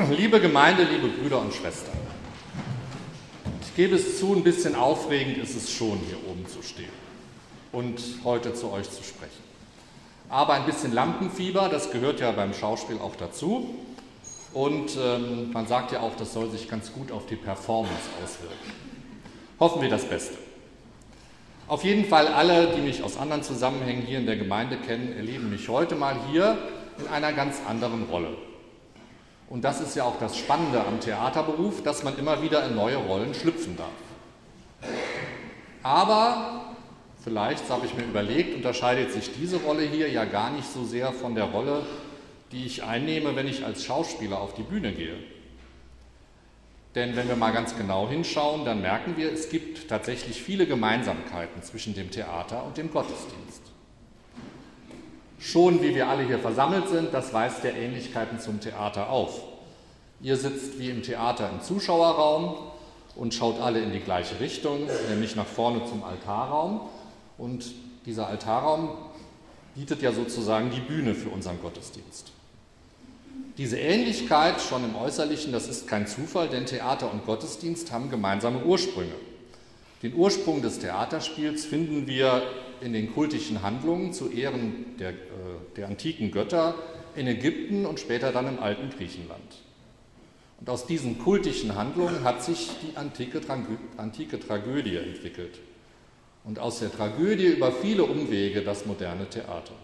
Liebe Gemeinde, liebe Brüder und Schwestern, ich gebe es zu, ein bisschen aufregend ist es schon, hier oben zu stehen und heute zu euch zu sprechen. Aber ein bisschen Lampenfieber, das gehört ja beim Schauspiel auch dazu. Und ähm, man sagt ja auch, das soll sich ganz gut auf die Performance auswirken. Hoffen wir das Beste. Auf jeden Fall alle, die mich aus anderen Zusammenhängen hier in der Gemeinde kennen, erleben mich heute mal hier in einer ganz anderen Rolle. Und das ist ja auch das Spannende am Theaterberuf, dass man immer wieder in neue Rollen schlüpfen darf. Aber vielleicht, so habe ich mir überlegt, unterscheidet sich diese Rolle hier ja gar nicht so sehr von der Rolle, die ich einnehme, wenn ich als Schauspieler auf die Bühne gehe. Denn wenn wir mal ganz genau hinschauen, dann merken wir, es gibt tatsächlich viele Gemeinsamkeiten zwischen dem Theater und dem Gottesdienst. Schon wie wir alle hier versammelt sind, das weist der Ähnlichkeiten zum Theater auf. Ihr sitzt wie im Theater im Zuschauerraum und schaut alle in die gleiche Richtung, nämlich nach vorne zum Altarraum. Und dieser Altarraum bietet ja sozusagen die Bühne für unseren Gottesdienst. Diese Ähnlichkeit schon im Äußerlichen, das ist kein Zufall, denn Theater und Gottesdienst haben gemeinsame Ursprünge. Den Ursprung des Theaterspiels finden wir in den kultischen Handlungen zu Ehren der, äh, der antiken Götter in Ägypten und später dann im alten Griechenland. Und aus diesen kultischen Handlungen hat sich die antike, antike Tragödie entwickelt. Und aus der Tragödie über viele Umwege das moderne Theater.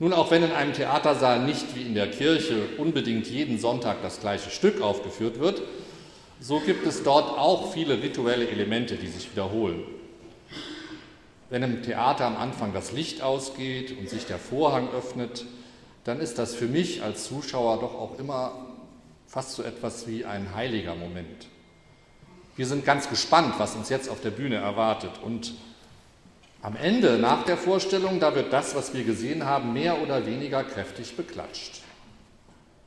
Nun, auch wenn in einem Theatersaal nicht wie in der Kirche unbedingt jeden Sonntag das gleiche Stück aufgeführt wird, so gibt es dort auch viele rituelle Elemente, die sich wiederholen. Wenn im Theater am Anfang das Licht ausgeht und sich der Vorhang öffnet, dann ist das für mich als Zuschauer doch auch immer fast so etwas wie ein heiliger Moment. Wir sind ganz gespannt, was uns jetzt auf der Bühne erwartet. Und am Ende, nach der Vorstellung, da wird das, was wir gesehen haben, mehr oder weniger kräftig beklatscht.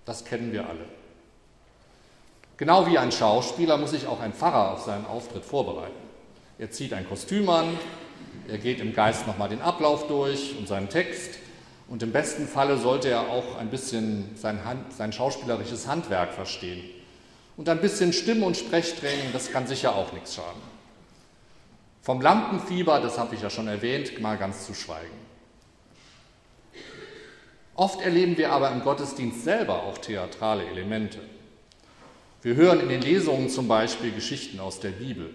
Das kennen wir alle. Genau wie ein Schauspieler muss sich auch ein Pfarrer auf seinen Auftritt vorbereiten. Er zieht ein Kostüm an, er geht im Geist nochmal den Ablauf durch und seinen Text. Und im besten Falle sollte er auch ein bisschen sein, Hand, sein schauspielerisches Handwerk verstehen. Und ein bisschen Stimm- und Sprechtraining, das kann sicher auch nichts schaden. Vom Lampenfieber, das habe ich ja schon erwähnt, mal ganz zu schweigen. Oft erleben wir aber im Gottesdienst selber auch theatrale Elemente. Wir hören in den Lesungen zum Beispiel Geschichten aus der Bibel.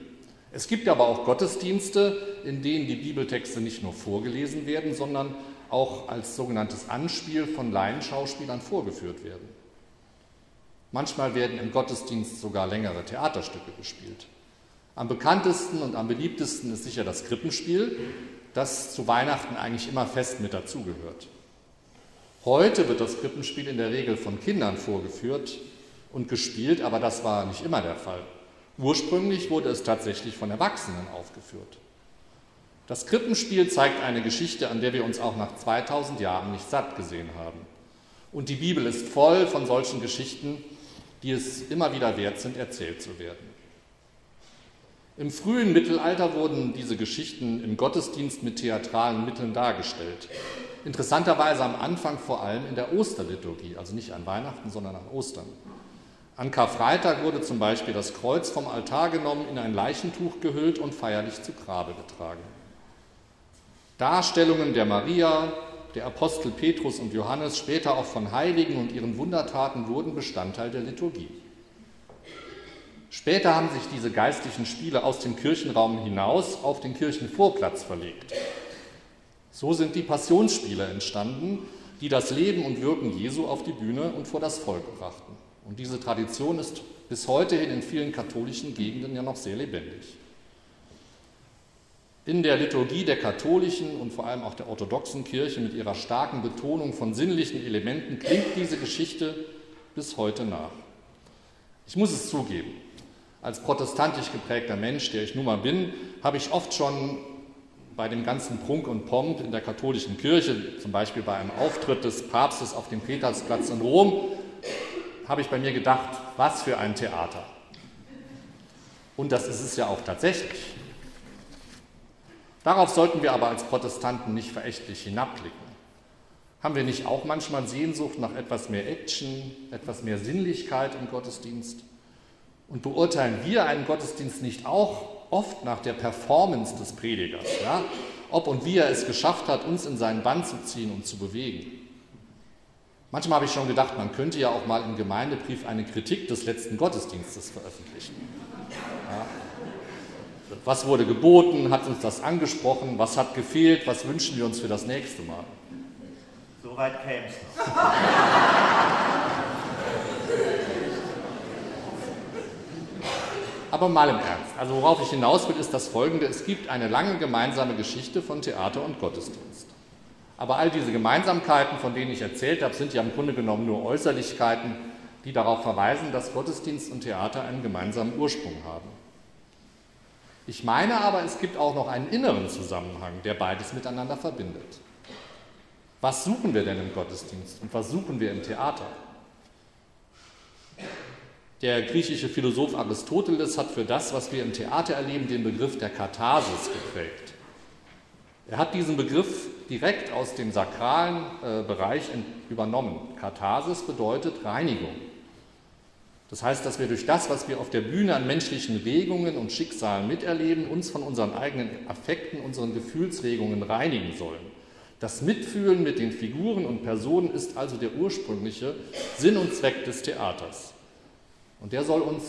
Es gibt aber auch Gottesdienste, in denen die Bibeltexte nicht nur vorgelesen werden, sondern auch als sogenanntes Anspiel von Laienschauspielern vorgeführt werden. Manchmal werden im Gottesdienst sogar längere Theaterstücke gespielt. Am bekanntesten und am beliebtesten ist sicher das Krippenspiel, das zu Weihnachten eigentlich immer fest mit dazugehört. Heute wird das Krippenspiel in der Regel von Kindern vorgeführt und gespielt, aber das war nicht immer der Fall. Ursprünglich wurde es tatsächlich von Erwachsenen aufgeführt. Das Krippenspiel zeigt eine Geschichte, an der wir uns auch nach 2000 Jahren nicht satt gesehen haben. Und die Bibel ist voll von solchen Geschichten, die es immer wieder wert sind, erzählt zu werden. Im frühen Mittelalter wurden diese Geschichten im Gottesdienst mit theatralen Mitteln dargestellt. Interessanterweise am Anfang vor allem in der Osterliturgie, also nicht an Weihnachten, sondern an Ostern. An Karfreitag wurde zum Beispiel das Kreuz vom Altar genommen, in ein Leichentuch gehüllt und feierlich zu Grabe getragen. Darstellungen der Maria, der Apostel Petrus und Johannes, später auch von Heiligen und ihren Wundertaten wurden Bestandteil der Liturgie. Später haben sich diese geistlichen Spiele aus dem Kirchenraum hinaus auf den Kirchenvorplatz verlegt. So sind die Passionsspiele entstanden, die das Leben und Wirken Jesu auf die Bühne und vor das Volk brachten. Und diese Tradition ist bis heute hin in vielen katholischen Gegenden ja noch sehr lebendig. In der Liturgie der katholischen und vor allem auch der orthodoxen Kirche mit ihrer starken Betonung von sinnlichen Elementen klingt diese Geschichte bis heute nach. Ich muss es zugeben, als protestantisch geprägter Mensch, der ich nun mal bin, habe ich oft schon bei dem ganzen Prunk und Pomp in der katholischen Kirche, zum Beispiel bei einem Auftritt des Papstes auf dem Petersplatz in Rom, habe ich bei mir gedacht, was für ein Theater. Und das ist es ja auch tatsächlich. Darauf sollten wir aber als Protestanten nicht verächtlich hinabblicken. Haben wir nicht auch manchmal Sehnsucht nach etwas mehr Action, etwas mehr Sinnlichkeit im Gottesdienst? Und beurteilen wir einen Gottesdienst nicht auch oft nach der Performance des Predigers, ja? ob und wie er es geschafft hat, uns in seinen Bann zu ziehen und zu bewegen? Manchmal habe ich schon gedacht, man könnte ja auch mal im Gemeindebrief eine Kritik des letzten Gottesdienstes veröffentlichen. Ja? Was wurde geboten? Hat uns das angesprochen? Was hat gefehlt? Was wünschen wir uns für das nächste Mal? So weit käme es Aber mal im Ernst. Also worauf ich hinaus will, ist das folgende. Es gibt eine lange gemeinsame Geschichte von Theater und Gottesdienst. Aber all diese Gemeinsamkeiten, von denen ich erzählt habe, sind ja im Grunde genommen nur Äußerlichkeiten, die darauf verweisen, dass Gottesdienst und Theater einen gemeinsamen Ursprung haben. Ich meine aber, es gibt auch noch einen inneren Zusammenhang, der beides miteinander verbindet. Was suchen wir denn im Gottesdienst und was suchen wir im Theater? Der griechische Philosoph Aristoteles hat für das, was wir im Theater erleben, den Begriff der Katharsis geprägt. Er hat diesen Begriff direkt aus dem sakralen äh, Bereich übernommen. Katharsis bedeutet Reinigung. Das heißt, dass wir durch das, was wir auf der Bühne an menschlichen Regungen und Schicksalen miterleben, uns von unseren eigenen Affekten, unseren Gefühlsregungen reinigen sollen. Das Mitfühlen mit den Figuren und Personen ist also der ursprüngliche Sinn und Zweck des Theaters. Und der soll uns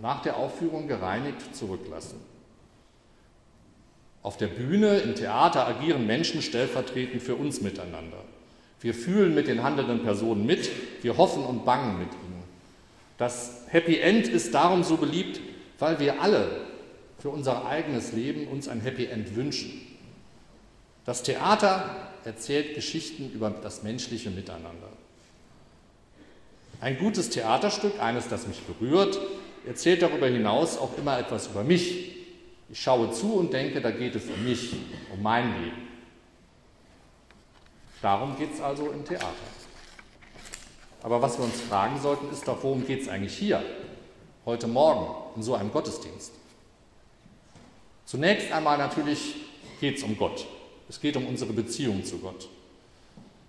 nach der Aufführung gereinigt zurücklassen. Auf der Bühne, im Theater agieren Menschen stellvertretend für uns miteinander. Wir fühlen mit den handelnden Personen mit, wir hoffen und bangen mit ihnen. Das Happy End ist darum so beliebt, weil wir alle für unser eigenes Leben uns ein Happy End wünschen. Das Theater erzählt Geschichten über das menschliche Miteinander. Ein gutes Theaterstück, eines, das mich berührt, erzählt darüber hinaus auch immer etwas über mich. Ich schaue zu und denke, da geht es um mich, um mein Leben. Darum geht es also im Theater. Aber was wir uns fragen sollten, ist doch, worum geht es eigentlich hier, heute Morgen, in so einem Gottesdienst? Zunächst einmal natürlich geht es um Gott. Es geht um unsere Beziehung zu Gott.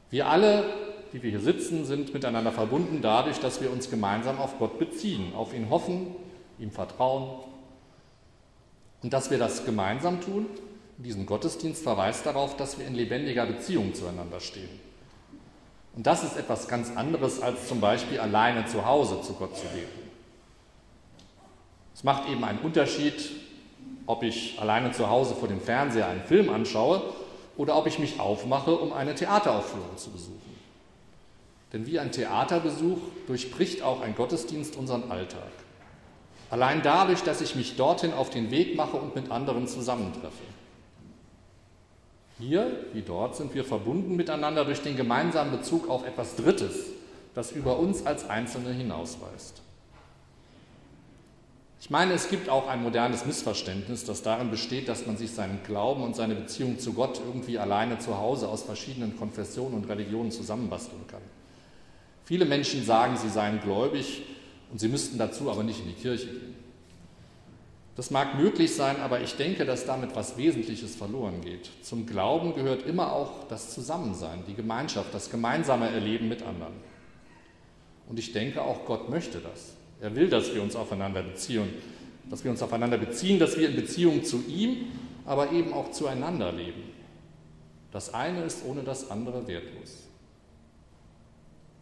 Wir alle die wir hier sitzen, sind miteinander verbunden dadurch, dass wir uns gemeinsam auf Gott beziehen, auf ihn hoffen, ihm vertrauen. Und dass wir das gemeinsam tun, diesen Gottesdienst verweist darauf, dass wir in lebendiger Beziehung zueinander stehen. Und das ist etwas ganz anderes, als zum Beispiel alleine zu Hause zu Gott zu beten. Es macht eben einen Unterschied, ob ich alleine zu Hause vor dem Fernseher einen Film anschaue oder ob ich mich aufmache, um eine Theateraufführung zu besuchen. Denn wie ein Theaterbesuch durchbricht auch ein Gottesdienst unseren Alltag. Allein dadurch, dass ich mich dorthin auf den Weg mache und mit anderen zusammentreffe. Hier wie dort sind wir verbunden miteinander durch den gemeinsamen Bezug auf etwas Drittes, das über uns als Einzelne hinausweist. Ich meine, es gibt auch ein modernes Missverständnis, das darin besteht, dass man sich seinen Glauben und seine Beziehung zu Gott irgendwie alleine zu Hause aus verschiedenen Konfessionen und Religionen zusammenbasteln kann. Viele Menschen sagen, sie seien gläubig und sie müssten dazu aber nicht in die Kirche gehen. Das mag möglich sein, aber ich denke, dass damit was Wesentliches verloren geht. Zum Glauben gehört immer auch das Zusammensein, die Gemeinschaft, das gemeinsame Erleben mit anderen. Und ich denke, auch Gott möchte das. Er will, dass wir uns aufeinander beziehen, dass wir uns aufeinander beziehen, dass wir in Beziehung zu ihm, aber eben auch zueinander leben. Das eine ist ohne das andere wertlos.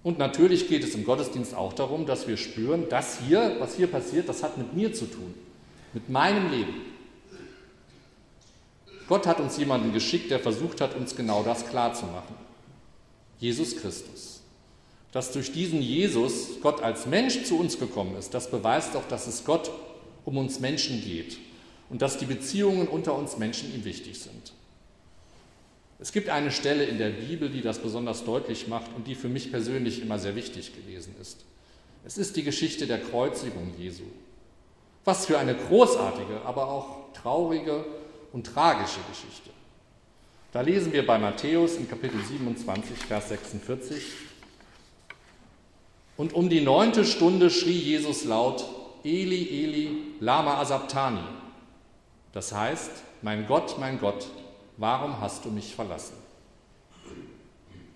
Und natürlich geht es im Gottesdienst auch darum, dass wir spüren, das hier, was hier passiert, das hat mit mir zu tun, mit meinem Leben. Gott hat uns jemanden geschickt, der versucht hat, uns genau das klarzumachen. Jesus Christus. Dass durch diesen Jesus Gott als Mensch zu uns gekommen ist, das beweist doch, dass es Gott um uns Menschen geht und dass die Beziehungen unter uns Menschen ihm wichtig sind. Es gibt eine Stelle in der Bibel, die das besonders deutlich macht und die für mich persönlich immer sehr wichtig gewesen ist. Es ist die Geschichte der Kreuzigung Jesu. Was für eine großartige, aber auch traurige und tragische Geschichte. Da lesen wir bei Matthäus in Kapitel 27, Vers 46. Und um die neunte Stunde schrie Jesus laut, Eli, Eli, lama asabtani. Das heißt, mein Gott, mein Gott, warum hast du mich verlassen?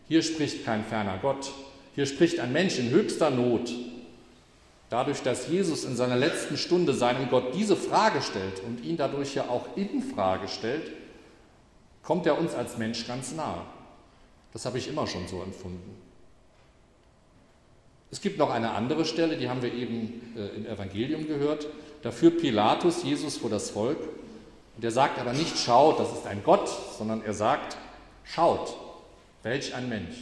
Hier spricht kein ferner Gott, hier spricht ein Mensch in höchster Not. Dadurch, dass Jesus in seiner letzten Stunde seinem Gott diese Frage stellt und ihn dadurch ja auch in Frage stellt, kommt er uns als Mensch ganz nahe. Das habe ich immer schon so empfunden. Es gibt noch eine andere Stelle, die haben wir eben äh, im Evangelium gehört. Da führt Pilatus Jesus vor das Volk und er sagt aber nicht, schaut, das ist ein Gott, sondern er sagt, schaut, welch ein Mensch.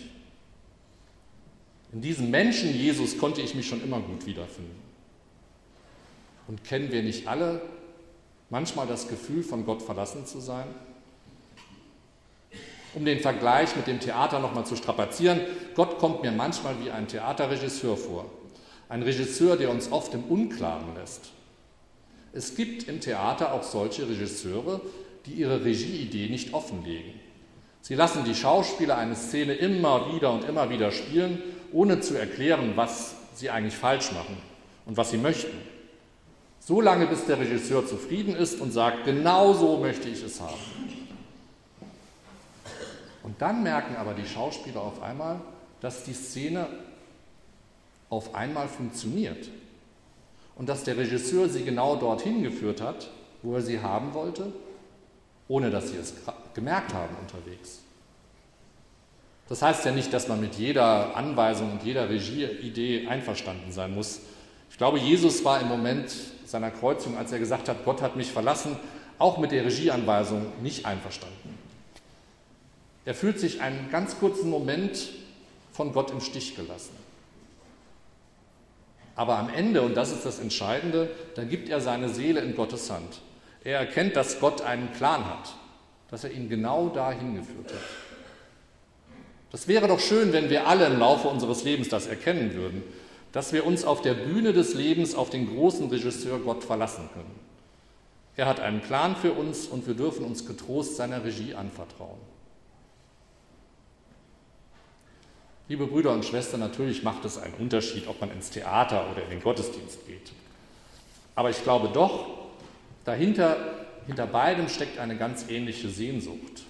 In diesem Menschen Jesus konnte ich mich schon immer gut wiederfinden. Und kennen wir nicht alle manchmal das Gefühl, von Gott verlassen zu sein? Um den Vergleich mit dem Theater nochmal zu strapazieren, Gott kommt mir manchmal wie ein Theaterregisseur vor. Ein Regisseur, der uns oft im Unklaren lässt. Es gibt im Theater auch solche Regisseure, die ihre Regieidee nicht offenlegen. Sie lassen die Schauspieler eine Szene immer wieder und immer wieder spielen, ohne zu erklären, was sie eigentlich falsch machen und was sie möchten. So lange, bis der Regisseur zufrieden ist und sagt, genau so möchte ich es haben. Und dann merken aber die Schauspieler auf einmal, dass die Szene auf einmal funktioniert und dass der Regisseur sie genau dorthin geführt hat, wo er sie haben wollte, ohne dass sie es gemerkt haben unterwegs. Das heißt ja nicht, dass man mit jeder Anweisung und jeder Regieidee einverstanden sein muss. Ich glaube, Jesus war im Moment seiner Kreuzung, als er gesagt hat, Gott hat mich verlassen, auch mit der Regieanweisung nicht einverstanden. Er fühlt sich einen ganz kurzen Moment von Gott im Stich gelassen. Aber am Ende, und das ist das Entscheidende, da gibt er seine Seele in Gottes Hand. Er erkennt, dass Gott einen Plan hat, dass er ihn genau dahin geführt hat. Das wäre doch schön, wenn wir alle im Laufe unseres Lebens das erkennen würden, dass wir uns auf der Bühne des Lebens auf den großen Regisseur Gott verlassen können. Er hat einen Plan für uns und wir dürfen uns getrost seiner Regie anvertrauen. Liebe Brüder und Schwestern, natürlich macht es einen Unterschied, ob man ins Theater oder in den Gottesdienst geht. Aber ich glaube doch, dahinter, hinter beidem steckt eine ganz ähnliche Sehnsucht.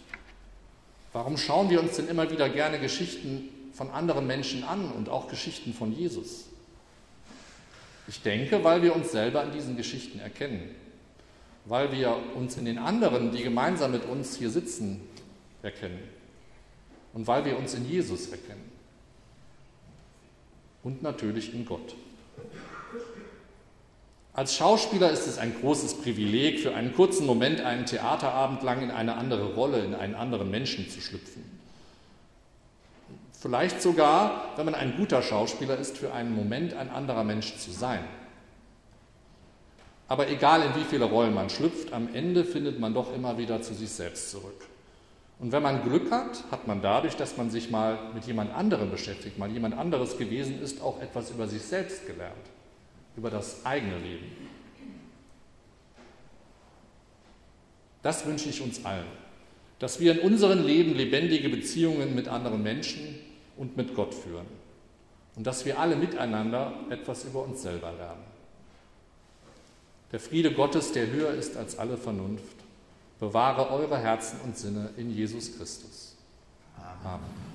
Warum schauen wir uns denn immer wieder gerne Geschichten von anderen Menschen an und auch Geschichten von Jesus? Ich denke, weil wir uns selber in diesen Geschichten erkennen, weil wir uns in den anderen, die gemeinsam mit uns hier sitzen, erkennen und weil wir uns in Jesus erkennen und natürlich in Gott. Als Schauspieler ist es ein großes Privileg, für einen kurzen Moment einen Theaterabend lang in eine andere Rolle, in einen anderen Menschen zu schlüpfen. Vielleicht sogar, wenn man ein guter Schauspieler ist, für einen Moment ein anderer Mensch zu sein. Aber egal in wie viele Rollen man schlüpft, am Ende findet man doch immer wieder zu sich selbst zurück. Und wenn man Glück hat, hat man dadurch, dass man sich mal mit jemand anderem beschäftigt, mal jemand anderes gewesen ist, auch etwas über sich selbst gelernt, über das eigene Leben. Das wünsche ich uns allen, dass wir in unserem Leben lebendige Beziehungen mit anderen Menschen und mit Gott führen und dass wir alle miteinander etwas über uns selber lernen. Der Friede Gottes, der höher ist als alle Vernunft, bewahre eure Herzen und Sinne in Jesus Christus. Amen.